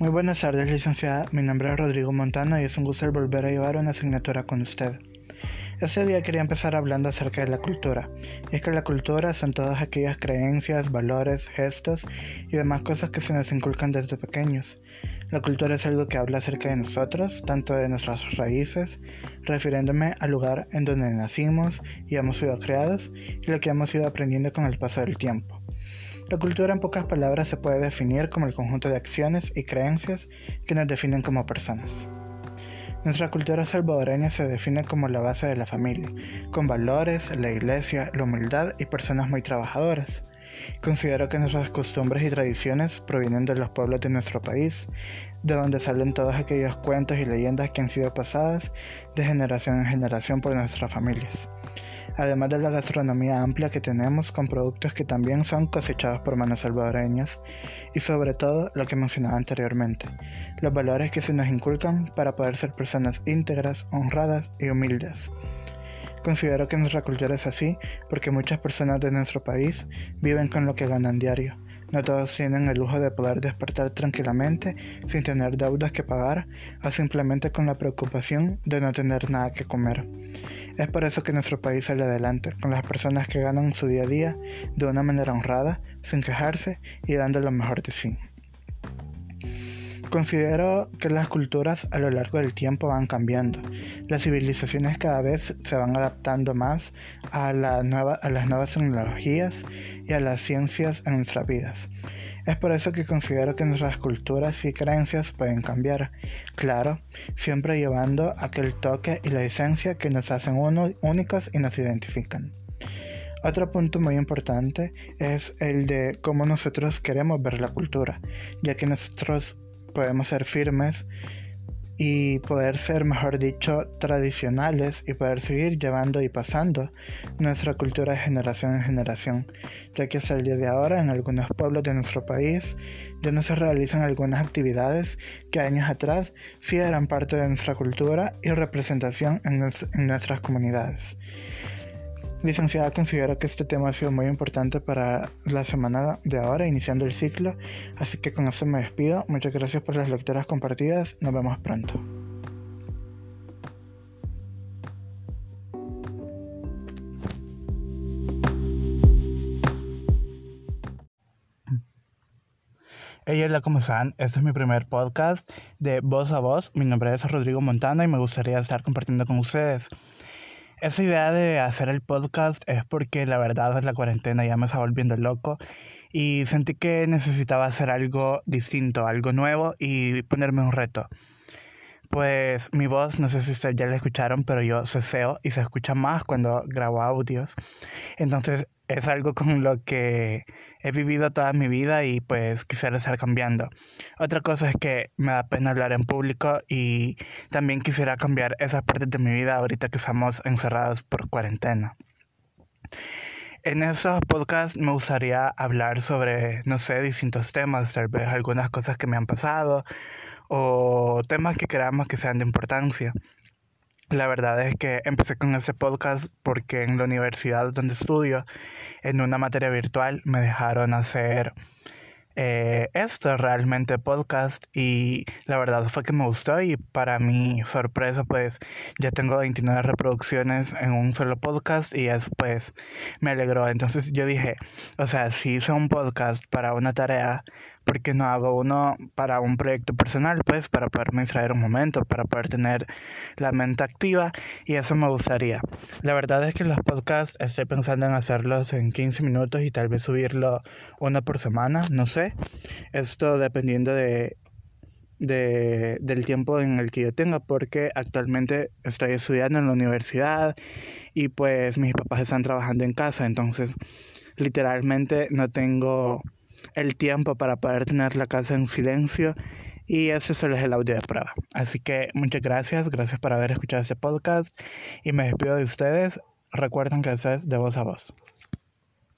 Muy buenas tardes, licenciada. Mi nombre es Rodrigo Montana y es un gusto volver a llevar una asignatura con usted. Este día quería empezar hablando acerca de la cultura. Es que la cultura son todas aquellas creencias, valores, gestos y demás cosas que se nos inculcan desde pequeños. La cultura es algo que habla acerca de nosotros, tanto de nuestras raíces, refiriéndome al lugar en donde nacimos y hemos sido creados, y lo que hemos ido aprendiendo con el paso del tiempo. La cultura en pocas palabras se puede definir como el conjunto de acciones y creencias que nos definen como personas. Nuestra cultura salvadoreña se define como la base de la familia, con valores, la iglesia, la humildad y personas muy trabajadoras. Considero que nuestras costumbres y tradiciones provienen de los pueblos de nuestro país, de donde salen todos aquellos cuentos y leyendas que han sido pasadas de generación en generación por nuestras familias además de la gastronomía amplia que tenemos con productos que también son cosechados por manos salvadoreñas y sobre todo lo que mencionaba anteriormente, los valores que se nos inculcan para poder ser personas íntegras, honradas y humildes. Considero que nuestra cultura es así porque muchas personas de nuestro país viven con lo que ganan diario. No todos tienen el lujo de poder despertar tranquilamente sin tener deudas que pagar o simplemente con la preocupación de no tener nada que comer. Es por eso que nuestro país sale adelante, con las personas que ganan su día a día de una manera honrada, sin quejarse y dando lo mejor de sí. Considero que las culturas a lo largo del tiempo van cambiando. Las civilizaciones cada vez se van adaptando más a, las nuevas tecnologías y a las ciencias en nuestras vidas. Es por eso que considero que nuestras culturas y creencias pueden cambiar, claro, siempre llevando aquel toque y la esencia que nos hacen únicos y nos identifican. Otro punto muy importante es el de cómo nosotros queremos ver la cultura, ya que nosotros podemos ser firmes y poder ser, mejor dicho, tradicionales y poder seguir llevando y pasando nuestra cultura de generación en generación, ya que hasta el día de ahora en algunos pueblos de nuestro país ya no se realizan algunas actividades que años atrás sí eran parte de nuestra cultura y representación en, en nuestras comunidades. Licenciada, considero que este tema ha sido muy importante para la semana de ahora, iniciando el ciclo, así que con eso me despido. Muchas gracias por las lecturas compartidas. Nos vemos pronto. Hey, hola, ¿cómo están? Este es mi primer podcast de Voz a Voz. Mi nombre es Rodrigo Montana y me gustaría estar compartiendo con ustedes. Esa idea de hacer el podcast es porque la verdad la cuarentena ya me está volviendo loco y sentí que necesitaba hacer algo distinto, algo nuevo y ponerme un reto. Pues mi voz, no sé si ustedes ya la escucharon, pero yo ceseo y se escucha más cuando grabo audios. Entonces es algo con lo que he vivido toda mi vida y pues quisiera estar cambiando. Otra cosa es que me da pena hablar en público y también quisiera cambiar esas partes de mi vida ahorita que estamos encerrados por cuarentena. En esos podcasts me gustaría hablar sobre, no sé, distintos temas, tal vez algunas cosas que me han pasado o temas que creamos que sean de importancia. La verdad es que empecé con ese podcast porque en la universidad donde estudio, en una materia virtual, me dejaron hacer eh, esto realmente podcast y la verdad fue que me gustó y para mi sorpresa pues ya tengo 29 reproducciones en un solo podcast y eso pues me alegró. Entonces yo dije o sea si hice un podcast para una tarea ¿por qué no hago uno para un proyecto personal? Pues para poderme distraer un momento, para poder tener la mente activa y eso me gustaría. La verdad es que los podcasts estoy pensando en hacerlos en 15 minutos y tal vez subirlo uno por semana, no sé. Esto dependiendo de de, del tiempo en el que yo tenga, porque actualmente estoy estudiando en la universidad y pues mis papás están trabajando en casa, entonces literalmente no tengo el tiempo para poder tener la casa en silencio y ese es el audio de prueba. Así que muchas gracias, gracias por haber escuchado este podcast y me despido de ustedes. Recuerden que es de voz a voz.